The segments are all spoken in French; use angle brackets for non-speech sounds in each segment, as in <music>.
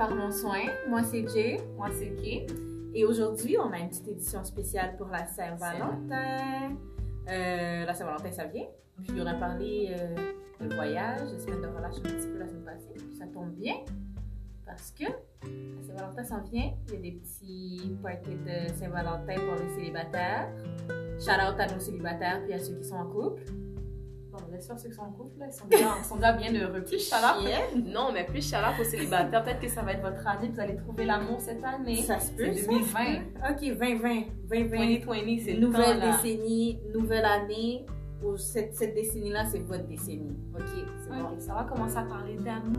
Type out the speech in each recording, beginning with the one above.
À Parlons Soin. Moi, c'est Jay. Moi, c'est Kay. Et aujourd'hui, on a une petite édition spéciale pour la Saint-Valentin. Euh, la Saint-Valentin, ça vient. Puis on a parlé euh, de voyage, de semaine de relâche un petit peu la semaine passée. Puis ça tombe bien parce que la Saint-Valentin s'en vient. Il y a des petits parties de Saint-Valentin pour les célibataires. Shout out à nos célibataires puis à ceux qui sont en couple. Bien sûr, ceux qui sont en couple, là, ils sont déjà, ils sont déjà bien heureux. Plus chaleur. Non, mais plus chaleur aux célibataires. Peut-être que ça va être votre année, vous allez trouver l'amour cette année. Ça se peut. C'est ça? 2020. Ok, 2020. 2020. 2020, c'est nouvelle décennie, nouvelle année. Ou cette, cette décennie-là, c'est votre décennie. Ok, c'est bon. Ça va commencer à parler d'amour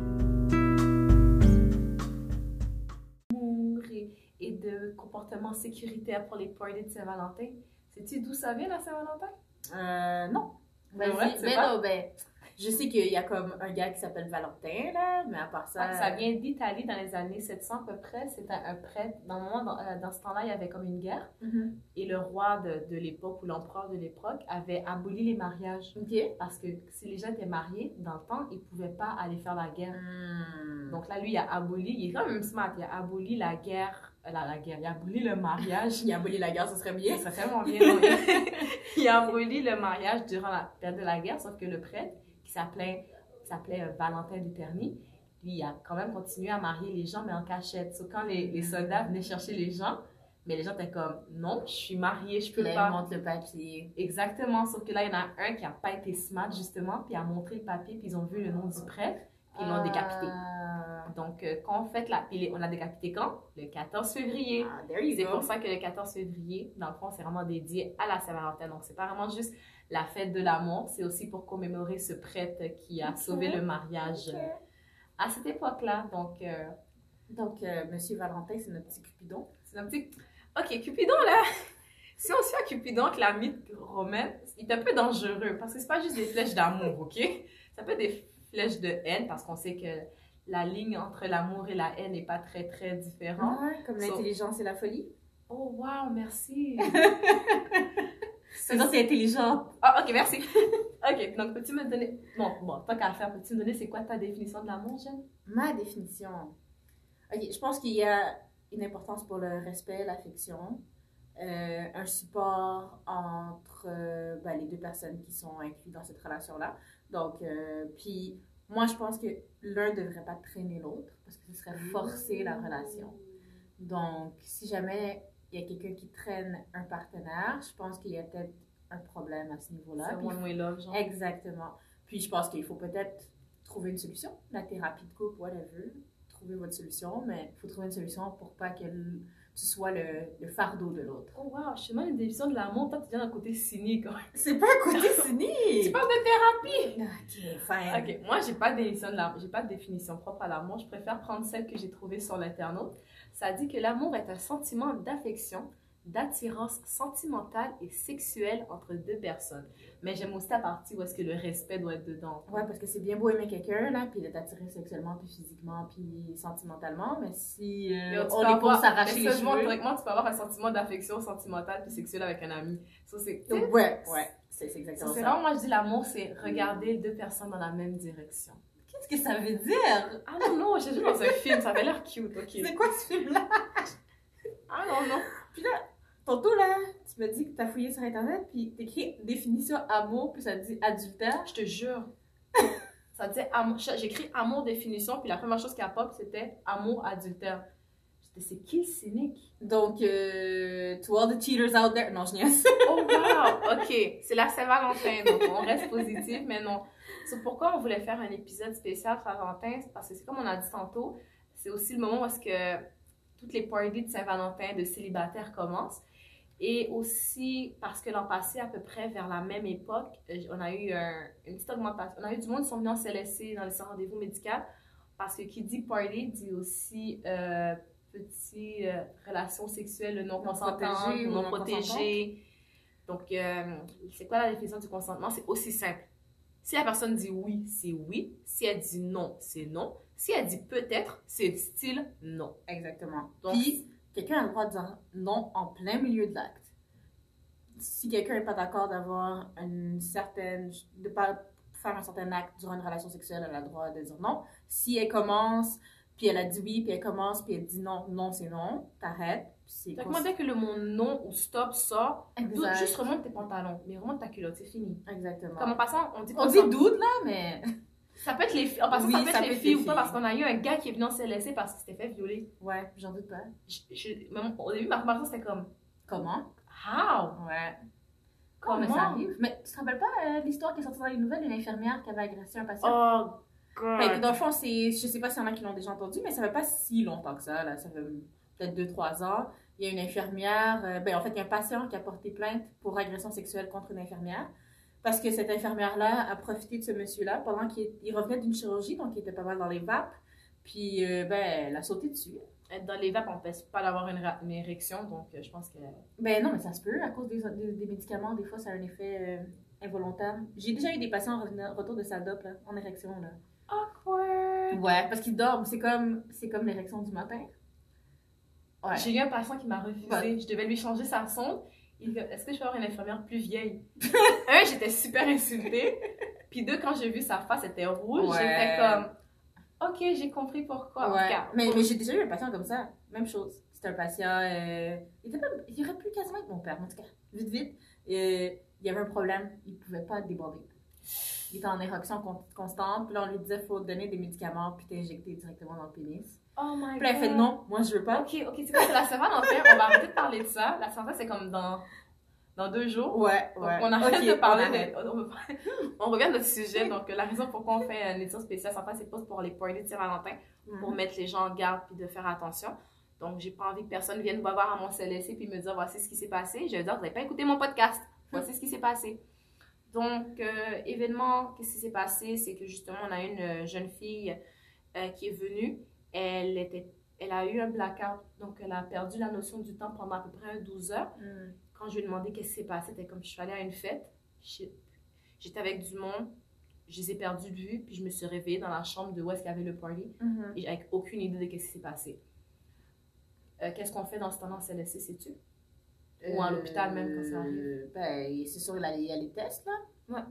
et, et de comportement sécuritaire pour les parties de Saint-Valentin. Sais-tu d'où ça vient, la Saint-Valentin? Euh, non. Vas-y. ouais, ben pas? non, ben. Je sais qu'il y a comme un gars qui s'appelle Valentin, là, mais à part ça. Ça vient d'Italie dans les années 700 à peu près. C'était un prêtre. Dans, moment, dans, euh, dans ce temps-là, il y avait comme une guerre. Mhm. Et le roi de, de l'époque ou l'empereur de l'époque avait aboli les mariages. Parce que si les gens étaient mariés, dans le temps, ils ne pouvaient pas aller faire la guerre. Hmm. Donc là, lui, il a aboli, il est quand même smart, il a aboli la guerre, euh, la, la guerre, il a aboli le mariage. il a aboli la guerre, ce serait bien. Ça serait tellement bien. non? <laughs> il a aboli le mariage durant la période de la guerre, sauf que le prêtre, qui s'appelait s'appelait euh, Valentin du Terni, lui, il a quand même continué à marier les gens, mais en cachette. So, quand les, les soldats venaient chercher les gens, mais les gens étaient comme, non, je suis mariée, je peux là, pas. il montre le papier. Exactement, sauf que là, il y en a un qui n'a pas été smart, justement, puis a montré le papier, puis ils ont vu le nom du prêtre, puis ils l'ont décapité. Donc, euh, quand on fait la... les- on l'a décapité quand? Le 14 février. Ah, C'est pour ça que le 14 février, dans le fond, c'est vraiment dédié à la Saint-Valentin. Donc, c'est pas vraiment juste la fête de l'amour, c'est aussi pour commémorer ce prêtre qui a sauvé le mariage à cette époque-là. Donc, euh, Donc, euh, Monsieur Valentin, c'est notre petit Cupidon. c'est un petit... Ok, Cupidon, là, <laughs> si on suit à Cupidon avec la mythe romaine, il est un peu dangereux parce que c'est pas juste des flèches d'amour, ok? Ça peut être des flèches de haine parce qu'on sait que la ligne entre l'amour et la haine n'est pas très, très différente. Ouais, comme So- l'intelligence et la folie. Oh, wow, merci! <laughs> C'est ça, c'est intelligent. Ah, ok, merci. <laughs> ok, donc peux-tu me donner. Bon, bon, pas qu'à faire, peux-tu me donner c'est quoi ta définition de l'amour, Jeanne? Ma définition. Ok, je pense qu'il y a une importance pour le respect, l'affection, euh, un support entre euh, ben, les deux personnes qui sont incluses dans cette relation-là. Donc, euh, puis moi, je pense que l'un ne devrait pas traîner l'autre parce que ce serait forcer la relation. Donc, si jamais il y a quelqu'un qui traîne un partenaire, je pense qu'il y a peut-être un problème à ce niveau-là. C'est one way love, genre. Exactement. Puis je pense qu'il faut peut-être trouver une solution. La thérapie de couple, whatever. Trouver votre solution, mais il faut trouver une solution pour pas que tu sois le, le fardeau de l'autre. Oh, wow, je suis mal une définition de l'amour. Toi, tu viens d'un côté cynique. <laughs> C'est pas un côté <laughs> Tu cynique! parles de thérapie! Ok, fine. Ok, moi, j'ai pas de définition de l'amour. J'ai pas de définition propre à l'amour. Je préfère prendre celle que j'ai trouvée sur l'internaute. Ça dit que l'amour est un sentiment d'affection, d'attirance sentimentale et sexuelle entre deux personnes. Mais j'aime aussi la partie où est-ce que le respect doit être dedans. Ouais, parce que c'est bien beau aimer quelqu'un, là, puis d'être attiré sexuellement, puis physiquement, puis sentimentalement, mais si euh, on est pour s'arracher les cheveux... théoriquement, tu peux avoir un sentiment d'affection sentimentale puis sexuelle avec un ami. Ça, c'est Ouais, ouais, c'est c'est ça, exactement c'est vraiment, moi, je dis l'amour, c'est regarder deux personnes dans la même direction. Qu'est-ce que ça veut dire? Ah non, non, j'ai vu dans un film, ça avait l'air cute, ok. C'est quoi ce film-là? Ah non, non. Tantôt, là, tu m'as dit que t'as fouillé sur Internet, puis t'écris définition amour, puis ça te dit adultère. Je te jure. <laughs> Ça disait amour. J'écris amour définition, puis la première chose qui a pop, c'était amour adultère. J'étais, c'est qui le cynique? Donc, euh, to all the cheaters out there. Non, je niaise. <laughs> Oh wow! Ok, c'est la Saint-Valentin, donc on reste positif, mais non. C'est pourquoi on voulait faire un épisode spécial Saint-Valentin, parce que c'est comme on a dit tantôt, c'est aussi le moment où est-ce que toutes les parties de Saint-Valentin de célibataires commencent. Et aussi parce que l'an passé, à peu près vers la même époque, euh, on a eu un- une petite augmentation. On a eu du monde qui sont venus en CLSC dans les rendez-vous médicaux parce que qui dit party dit aussi euh, petit euh, relation sexuelle non Non consentante, non non protégée. Donc, euh, c'est quoi la définition du consentement? C'est aussi simple. Si la personne dit oui, c'est oui. Si elle dit non, c'est non. Si elle dit peut-être, c'est style non. Exactement. Donc, Puis, quelqu'un a le droit de dire non en plein milieu de l'acte. Si quelqu'un n'est pas d'accord d'avoir une certaine. de pas faire un certain acte durant une relation sexuelle, elle a le droit de dire non. Si elle commence, Puis elle a dit oui, puis elle commence, puis elle dit non, non, c'est non, t'arrêtes. Fait que moi, dès que le mot non ou stop sort, doute, juste remonte tes pantalons, mais remonte ta culotte, c'est fini. Exactement. Comme en passant, on dit pas On dit doute, là, mais... <laughs> Ça peut être les filles. En passant, Oui, ça peut être les filles ou pas, parce qu'on a eu un gars qui est venu en CLSC parce qu'il s'était fait violer. Ouais, j'en doute pas. Je- je- même au début, ma remarque, c'était comme, Comment? how? Ouais. Comment? mais ça arrive. Mais tu te rappelles pas euh, l'histoire qui est sortie dans les nouvelles d'une infirmière qui avait agressé un patient? Oh, God. Fait que dans le fond, c'est, je sais pas s'il y en a qui l'ont déjà entendu, mais ça fait pas si longtemps que ça, là. Ça fait peut-être 2-3 ans. Il y a une infirmière, euh, ben en fait, il y a un patient qui a porté plainte pour agression sexuelle contre une infirmière. Parce que cette infirmière-là a profité de ce monsieur-là pendant qu'il il revenait d'une chirurgie, donc il était pas mal dans les vapes. Puis, euh, ben, elle a sauté dessus. Dans les vapes, on ne empêche pas d'avoir une, érection, donc euh, je pense que. Ben non, mais ça se peut. À cause des, des, des médicaments, des fois, ça a un effet euh, involontaire. J'ai déjà eu des patients en revenant- retour de sa dope, là, en érection, là. Awkward! Ouais, parce qu'ils dorment. C'est comme, comme l'érection du matin. Ouais. J'ai eu un patient qui m'a refusé. Ouais. Je devais lui changer sa sonde. Il dit Est-ce que je peux avoir une infirmière plus vieille? <laughs> Un, j'étais super insultée. Puis deux, quand j'ai vu sa face, était rouge. Ouais. J'étais comme Ok, j'ai compris pourquoi. Ouais. Mais, mais j'ai déjà eu un patient comme ça. Même chose. C'était un patient. euh, il, était pas, il aurait pu quasiment être mon père, en tout cas. Vite, vite. Euh, il y avait un problème. Il pouvait pas déborder. Il était en érection con- constante. Puis là, on lui disait faut donner des médicaments puis t'injecter directement dans le pénis. Oh my Puis elle fait non, moi je veux pas. Ok, ok, c'est quoi c'est la Saint-Valentin en fait On va arrêter de parler de ça. La Saint-Valentin, c'est comme dans, dans deux jours. Ouais, Donc, ouais. on arrête Ok, de parler. on arrête. de- on, revient à notre sujet. Donc, la raison pourquoi on fait une édition spéciale Saint-Valentin, c'est pas pour les parties de Saint-Valentin. pour Mhm. mettre les gens en garde puis de faire attention. Donc, j'ai pas envie que personne vienne me voir à mon CLSC puis me dire voici ce qui s'est passé. Je vais dire vous n'avez pas écouté mon podcast. Voici ce qui s'est passé. Donc, euh, événement, qu'est-ce qui s'est passé? C'est que justement, on a une euh, jeune fille euh, qui est venue. Elle, était, elle a eu un blackout. Donc, elle a perdu la notion du temps pendant à peu près 12 heures. Mhm. Quand je lui ai demandé qu'est-ce qui s'est passé, c'était comme je suis allée à une fête. J'étais avec du monde. Je les ai perdus de vue. Puis, je me suis réveillée dans la chambre de où est-ce qu'il y avait le party Mhm. et avec aucune idée de ce qui s'est passé. Euh, Qu'est-ce qu'on fait dans ce temps en CLSC, sais-tu? Ou à l'hôpital même, quand ça arrive? Euh, Ben, c'est sûr, il y a les- il y a les tests, là.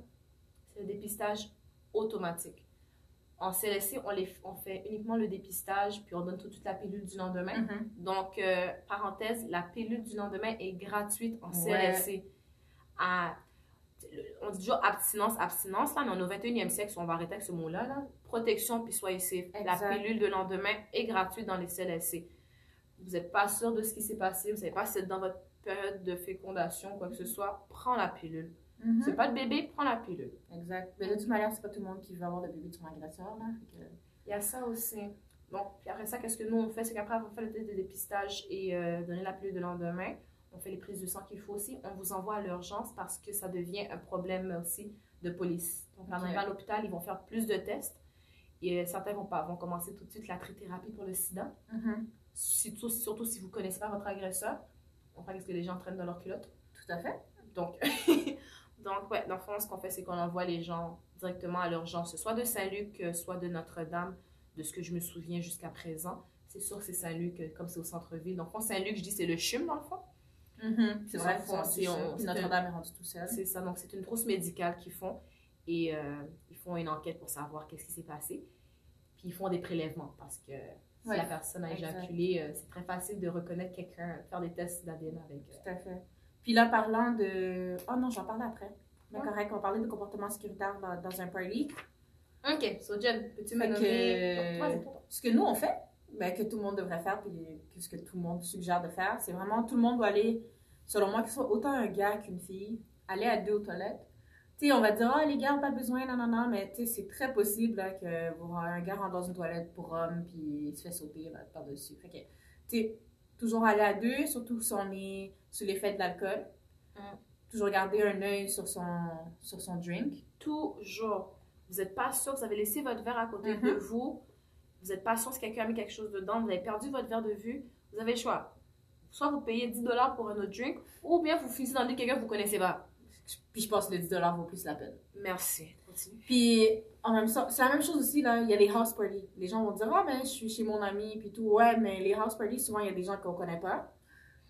C'est le dépistage automatique. En CLSC, on, les, on fait uniquement le dépistage, puis on donne tout suite la pilule du lendemain. Mhm. Donc, euh, parenthèse, la pilule du lendemain est gratuite en Ouais. CLSC. À- on dit toujours abstinence, abstinence, là, mais on est au 21e siècle, on va arrêter avec ce mot-là. Là. Protection, puis soyez safe. La pilule de lendemain est gratuite dans les CLSC. Vous n'êtes pas sûr de ce qui s'est passé, vous savez pas si c'est dans votre période de fécondation, quoi que ce soit, prends la pilule. Mhm. C'est pas le bébé, prends la pilule. Exact. Mais de toute manière, c'est pas tout le monde qui veut avoir le bébé de son agresseur, là. Que- Il y a ça aussi. Bon, puis après ça, qu'est-ce que nous on fait? C'est qu'après avoir fait le test de dépistage et euh, donner la pilule de lendemain, on fait les prises de sang qu'il faut aussi. On vous envoie à l'urgence parce que ça devient un problème aussi de police. Donc, en arrivant à l'hôpital, ils vont faire plus de tests. Et euh, certains vont, pas, vont commencer tout de suite la trithérapie pour le sida. Mhm. Surtout, surtout si vous ne connaissez pas votre agresseur. On fait ce que les gens traînent dans leur culotte. Tout à fait. Donc, <laughs> donc ouais, dans le fond, ce qu'on fait, c'est qu'on envoie les gens directement à l'urgence, soit de Saint-Luc, soit de Notre-Dame, de ce que je me souviens jusqu'à présent. C'est sûr que c'est Saint-Luc, euh, comme c'est au centre-ville. Donc, fond, Saint-Luc, je dis c'est le CHUM, dans le fond. C'est vrai, en font, c'est Puis Notre-Dame est rendue tout seul. C'est ça, donc c'est une trousse médicale qu'ils font. Et euh, ils font une enquête pour savoir qu'est-ce qui s'est passé. Puis ils font des prélèvements parce que si Ouais, la personne a éjaculé, euh, c'est très facile de reconnaître quelqu'un, faire des tests d'ADN avec. euh, Tout à fait. Puis là, parlant de... Oh non, j'en parlais après. Mais correct, on va parler de comportement sécuritaire dans, dans un party. Ok, so Jen, peux-tu me nommer? que-. Ce que nous, on fait, ben, que tout le monde devrait faire, puis que ce que tout le monde suggère de faire, c'est vraiment tout le monde doit aller, selon moi, que ce soit autant un gars qu'une fille, aller à deux aux toilettes. Tu sais, on va dire, ah, les gars n'ont pas besoin, non, non, non, mais tu sais, c'est très possible là, que vous- un gars rentre dans une toilette pour homme, puis il se fait sauter là, par-dessus. Fait que, tu sais, toujours aller à deux, surtout si on est sous l'effet de l'alcool. Mm. Toujours garder un œil sur son, sur son drink. Toujours. Vous n'êtes pas sûr, vous avez laissé votre verre à côté de vous. Vous n'êtes pas sûr si quelqu'un a mis quelque chose dedans. Vous avez perdu votre verre de vue. Vous avez le choix. Soit vous payez 10 dollars pour un autre drink, ou bien vous finissez dans le lit de quelqu'un que vous connaissez pas. Puis je pense que le 10 vaut plus la peine. Merci. Continue. Puis, en même temps, c'est la même chose aussi, là. Il y a les house parties. Les gens vont dire, ah, mais je suis chez mon ami, puis tout. Ouais, mais les house parties, souvent, il y a des gens qu'on connaît pas.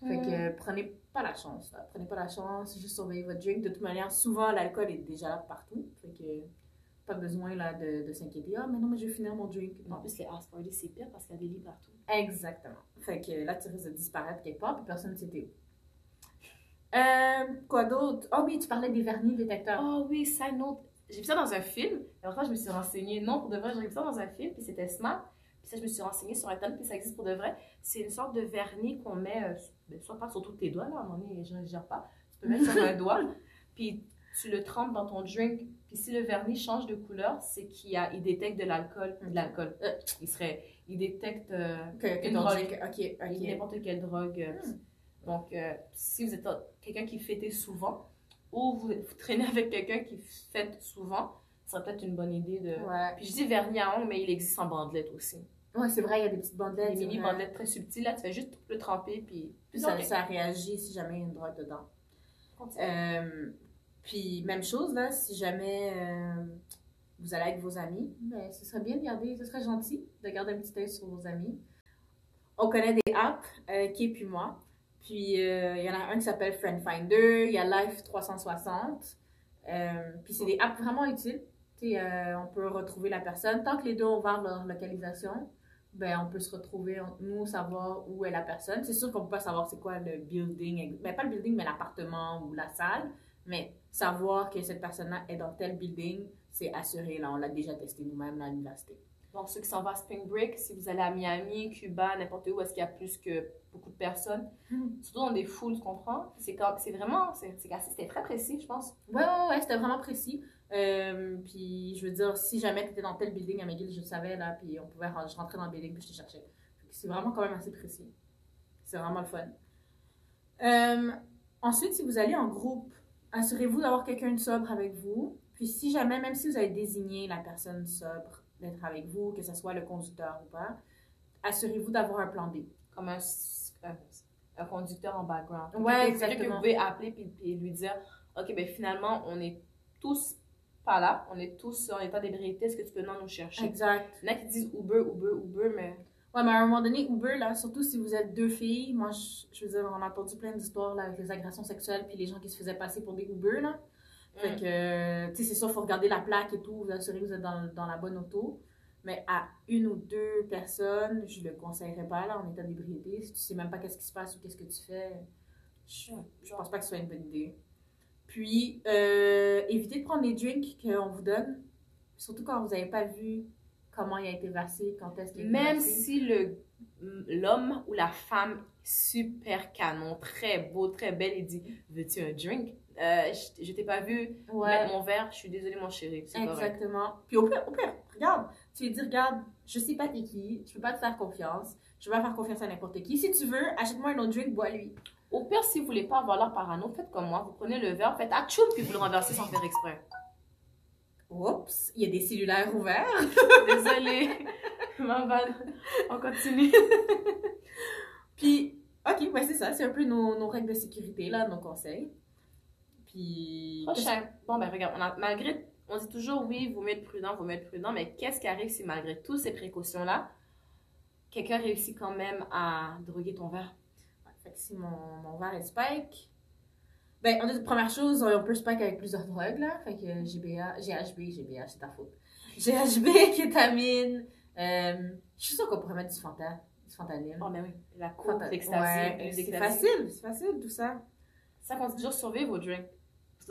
Fait que euh, prenez pas la chance, là. Prenez pas la chance, juste surveillez votre drink. De toute manière, souvent, l'alcool est déjà là partout. Fait que Pas besoin là, de, de s'inquiéter. Ah, mais non, mais je vais finir mon drink. En plus, les house parties, c'est pire parce qu'il y a des lits partout. Exactement. Fait que là, tu risques de disparaître quelque part, puis personne ne sait où. Euh, quoi d'autre? Ah oui, tu parlais des vernis détecteurs. Oh oui, side note. J'ai vu ça dans un film. Alors ça, je me suis renseignée. Non, pour de vrai, j'ai vu ça dans un film, puis c'était Smart. Puis ça, je me suis renseignée sur Internet, puis ça existe pour de vrai. C'est une sorte de vernis qu'on met, euh, ben, soit pas sur tous tes doigts, là, à un moment donné, je ne gère pas. Tu peux mettre sur un doigt, <laughs> puis tu le trempes dans ton drink. Puis si le vernis change de couleur, c'est qu'il a, il détecte de l'alcool. De l'alcool. Euh, il serait, il détecte euh, que une drogue. drink- Ok, ok. n'importe quelle drogue. euh, Hmm. Donc, si vous êtes un- quelqu'un qui fêtait souvent, ou vous, vous traînez avec quelqu'un qui fête souvent, ça serait peut-être une bonne idée de... Ouais, Puis je dis vernis à ongles, mais il existe en bandelette aussi. ouais c'est vrai, il y a des petites bandelettes. Des mini bandelettes très subtiles, là, tu fais juste le tremper, puis... Puis ça, réagit si jamais il y a une drogue dedans. Euh, puis même chose, là, si jamais euh, vous allez avec vos amis, ben, ce serait bien de garder, ce serait gentil de garder un petit œil sur vos amis. On connaît des apps, euh, Kay puis moi. Puis euh, il y en a un qui s'appelle Friend Finder, il y a Life 360. Euh, puis c'est des apps vraiment utiles. Euh, on peut retrouver la personne. Tant que les deux ont ouvert leur localisation, ben, on peut se retrouver, nous, savoir où est la personne. C'est sûr qu'on peut pas savoir c'est quoi le building, mais pas le building, mais l'appartement ou la salle. Mais savoir que cette personne-là est dans tel building, c'est assuré. Là, on l'a déjà testé nous-mêmes à l'université. Bon, ceux qui s'en vont à Spring Break, si vous allez à Miami, Cuba, n'importe où, est-ce qu'il y a plus que beaucoup de personnes, surtout dans des foules, tu comprends? C'est vraiment, c'est c'est assez- c'était très précis, je pense. Ouais, ouais, ouais, c'était vraiment précis. Euh, puis je veux dire, si jamais tu étais dans tel building à McGill, je le savais, là, puis on pouvait ren- je rentrais dans le building puis je te cherchais. C'est vraiment quand même assez précis. C'est vraiment le fun. Euh, ensuite, si vous allez en groupe, assurez-vous d'avoir quelqu'un de sobre avec vous. Puis si jamais, même si vous avez désigné la personne sobre d'être avec vous, que ce soit le conducteur ou pas, assurez-vous d'avoir un plan B. comme un, un, un conducteur en background. Que- exactement. que vous pouvez appeler puis, puis lui dire Ok, ben finalement, on est tous pas là, on est tous en état d'ébriété, est-ce que tu peux nous chercher? Exact. Il y en a qui disent Uber, Uber, Uber, mais Ouais, mais à un moment donné, Uber, là, surtout si vous êtes deux filles, moi, je, je veux dire, on a entendu plein d'histoires là, avec les agressions sexuelles puis les gens qui se faisaient passer pour des Uber, là. Fait que, tu sais, c'est sûr, il faut regarder la plaque et tout, vous assurer que vous êtes dans, dans la bonne auto. Mais à une ou deux personnes, je le conseillerais pas, là, en état d'ébriété. Si tu sais même pas qu'est-ce qui se passe ou qu'est-ce que tu fais, je, je pense pas que ce soit une bonne idée. Puis, euh, évitez de prendre les drinks qu'on vous donne, surtout quand vous n'avez pas vu comment il a été versé, quand est-ce qu'il a été même versé. si le l'homme ou la femme super canon, très beau, très belle, il dit Veux-tu un drink? Euh, Je, je t'ai pas vu Ouais, mettre mon verre, je suis désolée, mon chéri. Correct. exactement. Puis au pire, au pire, regarde, tu lui dis, regarde, je sais pas t'es qui, je peux pas te faire confiance, je vais pas faire confiance à n'importe qui. Si tu veux, achète-moi un autre drink, bois-lui. Au pire, si vous voulez pas avoir l'air parano, faites comme moi. Vous prenez le verre, faites atchoum, puis vous le renversez sans faire exprès. Oups, il y a des cellulaires ouverts. <laughs> Désolée. Ma. On continue. Puis, ok, ouais, c'est ça, c'est un peu nos, nos règles de sécurité, là, nos conseils. Puis. Prochain. Bon, ben regarde, on a, malgré, on dit toujours oui, vous mieux être prudent, vous mieux être prudent, mais qu'est-ce qui arrive si malgré toutes ces précautions-là, quelqu'un réussit quand même à droguer ton verre? Ouais, fait que si mon, mon verre est spike. Ben, on a première chose, on peut spike avec plusieurs drogues, là. Fait que GBA, GHB, GBA, c'est ta faute. GHB, kétamine. Euh, je suis sûre qu'on pourrait mettre du fanta, du fentanyl. Oh, mais oui. La Fanta- l'ecstasy, ouais, c'est facile, c'est facile tout ça. Ça qu'on dit toujours surveiller vos drinks.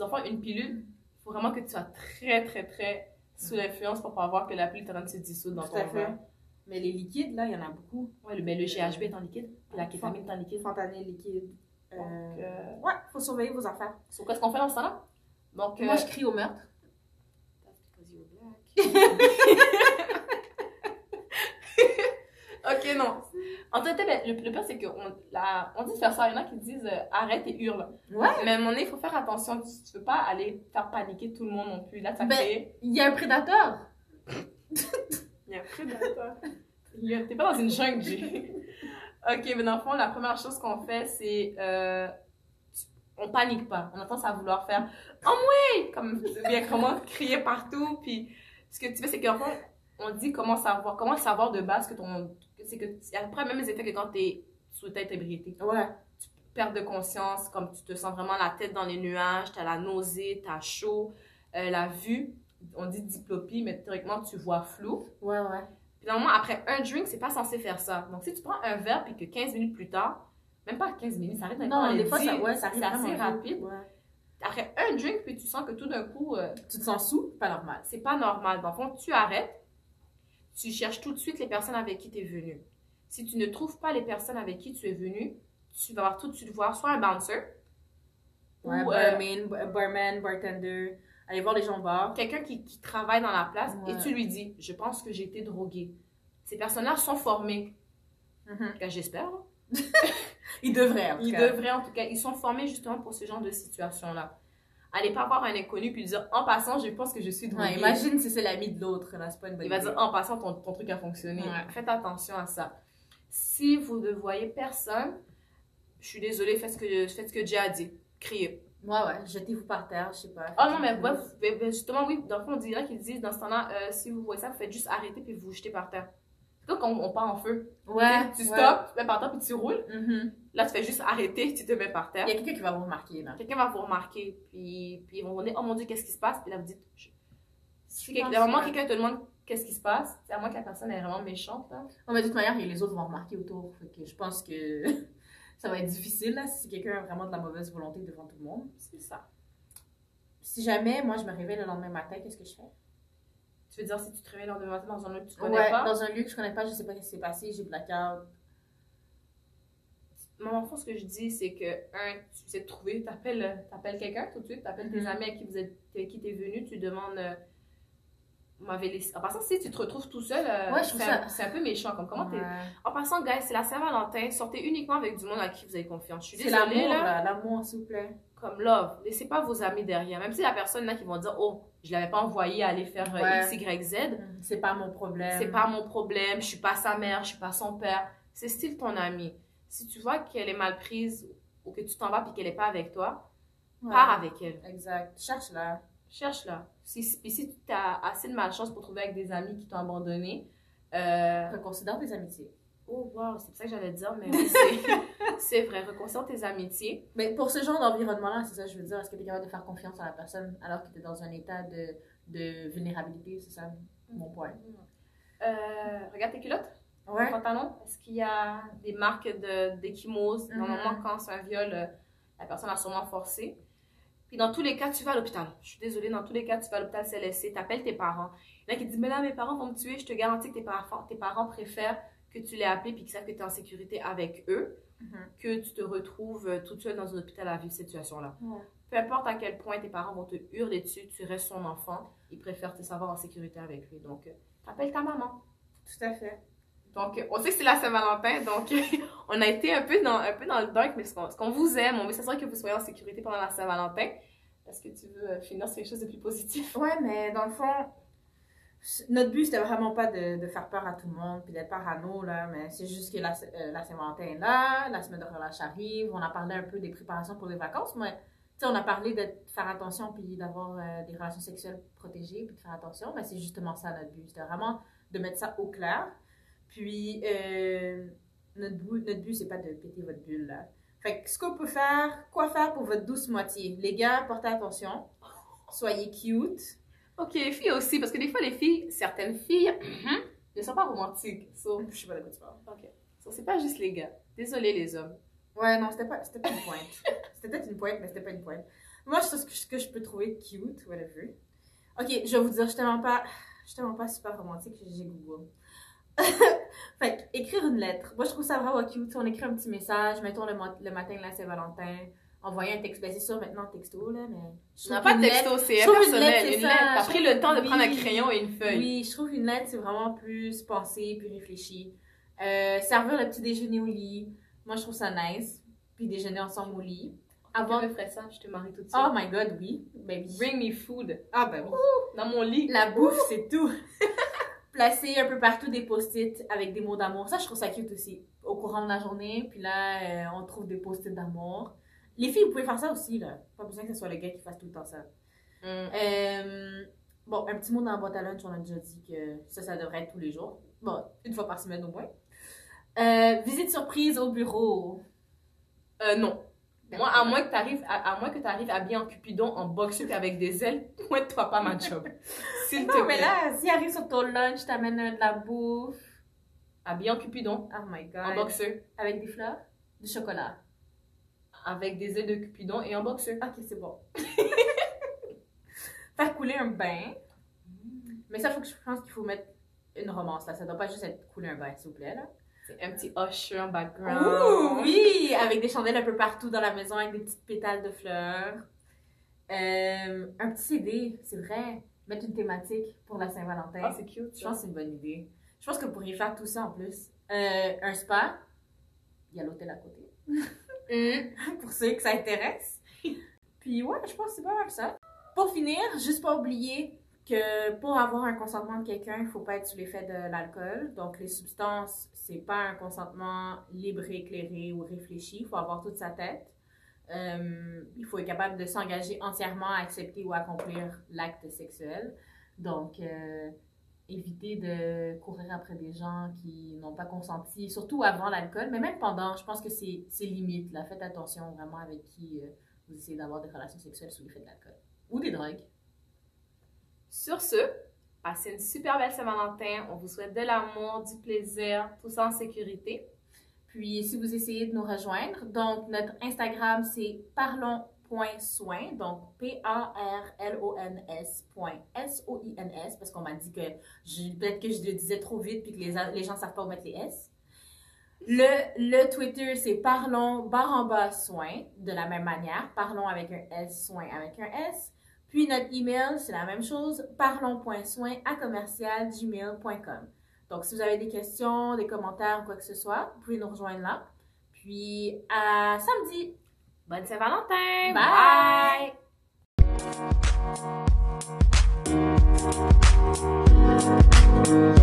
L'enfant, une pilule, il faut vraiment que tu sois très, très, très sous l'influence pour pas voir que la pilule est en train de se dissoudre dans Tout ton verre. Mais les liquides, là, il y en a beaucoup. Ouais, le, ben, le GHB est en liquide, puis la kétamine est en liquide. Fentanyl liquide. Euh, Donc, euh, Ouais, faut surveiller vos affaires. sur qu'est-ce qu'on fait dans ce temps-là? Donc, Moi, euh, je crie au meurtre. That's because you're black. ok, non. En fait, ben, le, le pire, c'est qu'on la- on dit de faire ça. Il y en a qui disent euh, arrête et hurle. Ouais. Mais à un moment donné, il faut faire attention. Tu, tu veux pas aller faire paniquer tout le monde non plus. Là, ça Ben- crée. Il y a un prédateur. <laughs> Il y a un prédateur. T'es pas dans une jungle, G. <laughs> ok, mais dans le fond, la première chose qu'on fait, c'est. euh, on panique pas. On a tendance à vouloir faire Oh, oui! Comme bien comment crier partout. Puis ce que tu fais, c'est qu'en fond, on dit comment savoir, comment savoir de base que ton. C'est que c'est à peu près le même effet que quand t'es sous tête ébriété. Ouais. Perte de conscience, comme tu te sens vraiment la tête dans les nuages, t'as la nausée, t'as chaud, euh, la vue. on dit diplopie, mais théoriquement, tu vois flou. Ouais, ouais. Puis normalement, après un drink, c'est pas censé faire ça. Donc, si tu prends un verre, puis que 15 minutes plus tard, même pas 15 minutes, ça arrive même Non, les des fois, ça, 10, ouais, ça arrive assez rapide. Ouais. Après un drink, puis tu sens que tout d'un coup, euh, Tu te sens sous? Pas normal. c'est pas normal. Dans le fond, tu arrêtes, tu cherches tout de suite les personnes avec qui tu es venu. Si tu ne trouves pas les personnes avec qui tu es venu, tu vas avoir tout de suite voir soit un bouncer, Ouais, ou euh, barman, b- barman, bartender. Aller voir les gens bar. quelqu'un qui, qui travaille dans la place, et tu lui dis, je pense que j'ai été droguée. Ces personnes-là sont formées. Tout cas, j'espère. <laughs> Ils devraient, en tout Ils cas. devraient, en tout cas, ils sont formés justement pour ce genre de situation-là. Allez pas voir un inconnu puis lui dire, en passant, je pense que je suis droguée. Ouais, imagine si c'est l'ami de l'autre, là, c'est pas une bonne Il va dire, en passant, ton, ton truc a fonctionné. Ouais. Faites attention à ça. Si vous ne voyez personne, je suis désolée, faites ce que, faites ce que Jay a dit. Criez. Ouais, ouais, jetez-vous par terre, je sais pas. Oh non, mais ouais, justement, oui, dans le fond, on dirait qu'ils disent, dans ce temps-là, euh, si vous voyez ça, vous faites juste arrêter puis vous vous jetez par terre. C'est comme quand on, on part en feu. Ouais, tu ouais. stops, tu te mets par terre puis tu roules. Mhm. Là, tu fais juste arrêter, tu te mets par terre. Il y a quelqu'un qui va vous remarquer, là. Quelqu'un va vous remarquer, puis, puis ils vont vous dire, oh mon dieu, qu'est-ce qui se passe? Puis là, vous dites, je- si Je quelque- pense à un moment, que- quelqu'un te demande qu'est-ce qui se passe, c'est à moins que la personne est vraiment méchante, là. Non, mais de toute manière, les autres vont remarquer autour. Fait que je pense que <laughs> ça va être difficile, là, si quelqu'un a vraiment de la mauvaise volonté devant tout le monde. C'est ça. Si jamais, moi, je me réveille le lendemain matin, qu'est-ce que je fais? Tu veux dire, si tu te lendemain matin dans un lieu que tu connais Ouais, pas, dans un lieu que je connais pas, je sais pas ce qui s'est passé, j'ai blackout. Mon enfant, ce que je dis, c'est que, un, tu sais trouver, t'appelles t'appelles quelqu'un tout de suite, t'appelles tes Mhm. amis avec qui vous êtes, avec qui t'es venu, tu demandes, euh, laissé. En passant, si tu te retrouves tout seul, euh, Ouais, c'est un, un peu méchant. Comme comment. En passant, guys, c'est la Saint-Valentin, sortez uniquement avec du monde à qui vous avez confiance. Je suis C'est désolée, l'amour, là. là, l'amour, s'il vous plaît. Comme love, laissez pas vos amis derrière. Même si la personne là qui vont dire, oh, je l'avais pas envoyé aller faire euh, Ouais. X, Y, Z, C'est pas mon problème. c'est pas mon problème, je suis pas sa mère, je suis pas son père. C'est style ton ami. Si tu vois qu'elle est mal prise ou que tu t'en vas puis qu'elle est pas avec toi, Ouais. pars avec elle. Exact. Cherche-la. Cherche-la. Si, si- puis si tu as assez de malchance pour trouver avec des amis qui t'ont abandonné, euh, Reconsidère tes amitiés. Oh wow, c'est ça que j'allais dire, mais oui, c'est- <laughs> vrai, reconsidère tes amitiés. Mais pour ce genre d'environnement-là, c'est ça que je veux dire. Est-ce que tu es capable de faire confiance à la personne alors que tu es dans un état de, de vulnérabilité? C'est ça mon point. Euh, regarde tes culottes. Ouais. Ton pantalon, est-ce qu'il y a des marques de- d'échymose? Mhm. Normalement, quand c'est un viol, euh, la personne a sûrement forcé. Puis dans tous les cas, tu vas à l'hôpital. Je suis désolée, dans tous les cas, tu vas à l'hôpital CLSC, t'appelles tes parents. Il y en a qui disent, mais là, mes parents vont me tuer. Je te garantis que tes parents, tes parents préfèrent que tu les appelés puis qu'ils savent que tu es en sécurité avec eux, Mhm. que tu te retrouves euh, toute seule dans un hôpital à vivre cette situation-là. Ouais. Peu importe à quel point tes parents vont te hurler dessus, tu restes son enfant. Ils préfèrent te savoir en sécurité avec lui. Donc, euh, t'appelles ta maman. Tout à fait. Donc, euh, on sait que c'est la Saint-Valentin, donc <laughs> on a été un peu dans, un peu dans le dark, mais ce qu'on ce qu'on vous aime, on veut s'assurer que vous soyez en sécurité pendant la Saint-Valentin. Est-ce que tu veux finir sur quelque chose de plus positif? Ouais, mais dans le fond, notre but, c'était vraiment pas de, de faire peur à tout le monde puis d'être parano, là, mais c'est juste que la, euh, la Saint-Valentin est là, la semaine de relâche arrive, on a parlé un peu des préparations pour les vacances, mais on a parlé de faire attention puis d'avoir euh, des relations sexuelles protégées puis de faire attention, mais c'est justement ça notre but. C'était vraiment de mettre ça au clair. Puis, euh, notre but, notre but c'est pas de péter votre bulle, là. Fait que ce qu'on peut faire, quoi faire pour votre douce moitié? Les gars, portez attention. Soyez cute. Ok, les filles aussi, parce que des fois, les filles, certaines filles, ne sont pas romantiques. So, Je sais pas de quoi tu parles. ok. So, c'est pas juste les gars. Désolé, les hommes. Ouais, non, c'était pas, c'était pas une pointe. <laughs> c'était peut-être une pointe, mais c'était pas une pointe. Moi, je que, ce que je peux trouver cute, whatever. Ok, je vais vous dire, je suis tellement pas, je suis tellement pas super romantique que j'ai Google. <laughs> fait que, écrire une lettre. Moi, je trouve ça vraiment cute. On écrit un petit message, mettons le, le matin de la Saint-Valentin. Envoyer un texte. Ben, c'est sûr, maintenant, texto, là, mais. je On n'a trouve pas de texto, c'est je trouve une lettre. T'as Je pris le temps de prendre un crayon et une feuille. Oui, je trouve une lettre, c'est vraiment plus pensé, plus réfléchi. Euh, servir le petit déjeuner au lit. Moi, je trouve ça nice. Puis déjeuner ensemble au lit. Avant Avant. de faire ça, je te marie tout de suite. Oh my god, oui. Oui. Bring me food. Ah, ben oui. Dans mon lit. La bouffe, c'est tout. <laughs> Placer un peu partout des post-it avec des mots d'amour. Ça, je trouve ça cute aussi. Au courant de la journée, puis là, euh, on trouve des post-it d'amour. Les filles, vous pouvez faire ça aussi, là. Pas besoin que ce soit le gars qui fasse tout le temps ça. Mm. Euh, bon, un petit mot dans la boîte à lunch, on a déjà dit que ça, ça devrait être tous les jours. Bon, une fois par semaine au moins. Euh, visite surprise au bureau. Euh, non. Moi, à moins que t'arrives à, à moins que t'arrives habillé en cupidon, en boxeur avec des ailes, <laughs> pointe-toi pas ma job. <laughs> S'il te Non, mais plaît. là, s'il arrive sur ton lunch, t'amènes de la bouffe. Habillé en cupidon, Oh my god. en boxeur, Avec des fleurs? Du chocolat. Avec des ailes de cupidon et en boxeur. Ok, c'est bon. <laughs> Faire couler un bain. Mais ça, faut que je pense qu'il faut mettre une romance là. Ça doit pas juste être couler un bain, s'il vous plaît là. C'est un petit usher en background. Ouh, oui! Avec des chandelles un peu partout dans la maison, avec des petites pétales de fleurs. Euh, un petit CD, c'est vrai. Mettre une thématique pour la Saint-Valentin. Ah, c'est cute. je pense que c'est une bonne idée. Je pense que vous pourriez faire tout ça en plus. Euh, un spa. Il y a l'hôtel à côté. <laughs> Pour ceux que ça intéresse. Puis ouais, je pense que c'est pas mal ça. Pour finir, juste pas oublier que pour avoir un consentement de quelqu'un, il faut pas être sous l'effet de l'alcool. Donc les substances, c'est pas un consentement libre, éclairé ou réfléchi. Il faut avoir toute sa tête. Euh, il faut être capable de s'engager entièrement à accepter ou accomplir l'acte sexuel. Donc, euh, éviter de courir après des gens qui n'ont pas consenti, surtout avant l'alcool, mais même pendant, je pense que c'est limite. Là. Faites attention vraiment avec qui euh, vous essayez d'avoir des relations sexuelles sous l'effet de l'alcool. Ou des drogues. Sur ce, passez une super belle Saint-Valentin. On vous souhaite de l'amour, du plaisir, tout ça en sécurité. Puis, si vous essayez de nous rejoindre, donc notre Instagram, c'est parlons.soin, donc P-A-R-L-O-N-S S-O-I-N-S, parce qu'on m'a dit que peut-être que je le disais trop vite puis que les, les gens ne savent pas où mettre les S. Le, le Twitter, c'est parlons barre en bas soin, de la même manière, parlons avec un S, soin avec un S. Puis notre email, c'est la même chose, parlons.soin à commercial gmail.com. Donc, si vous avez des questions, des commentaires ou quoi que ce soit, vous pouvez nous rejoindre là. Puis, à samedi! Bande Saint Valentin! Bye. Bye.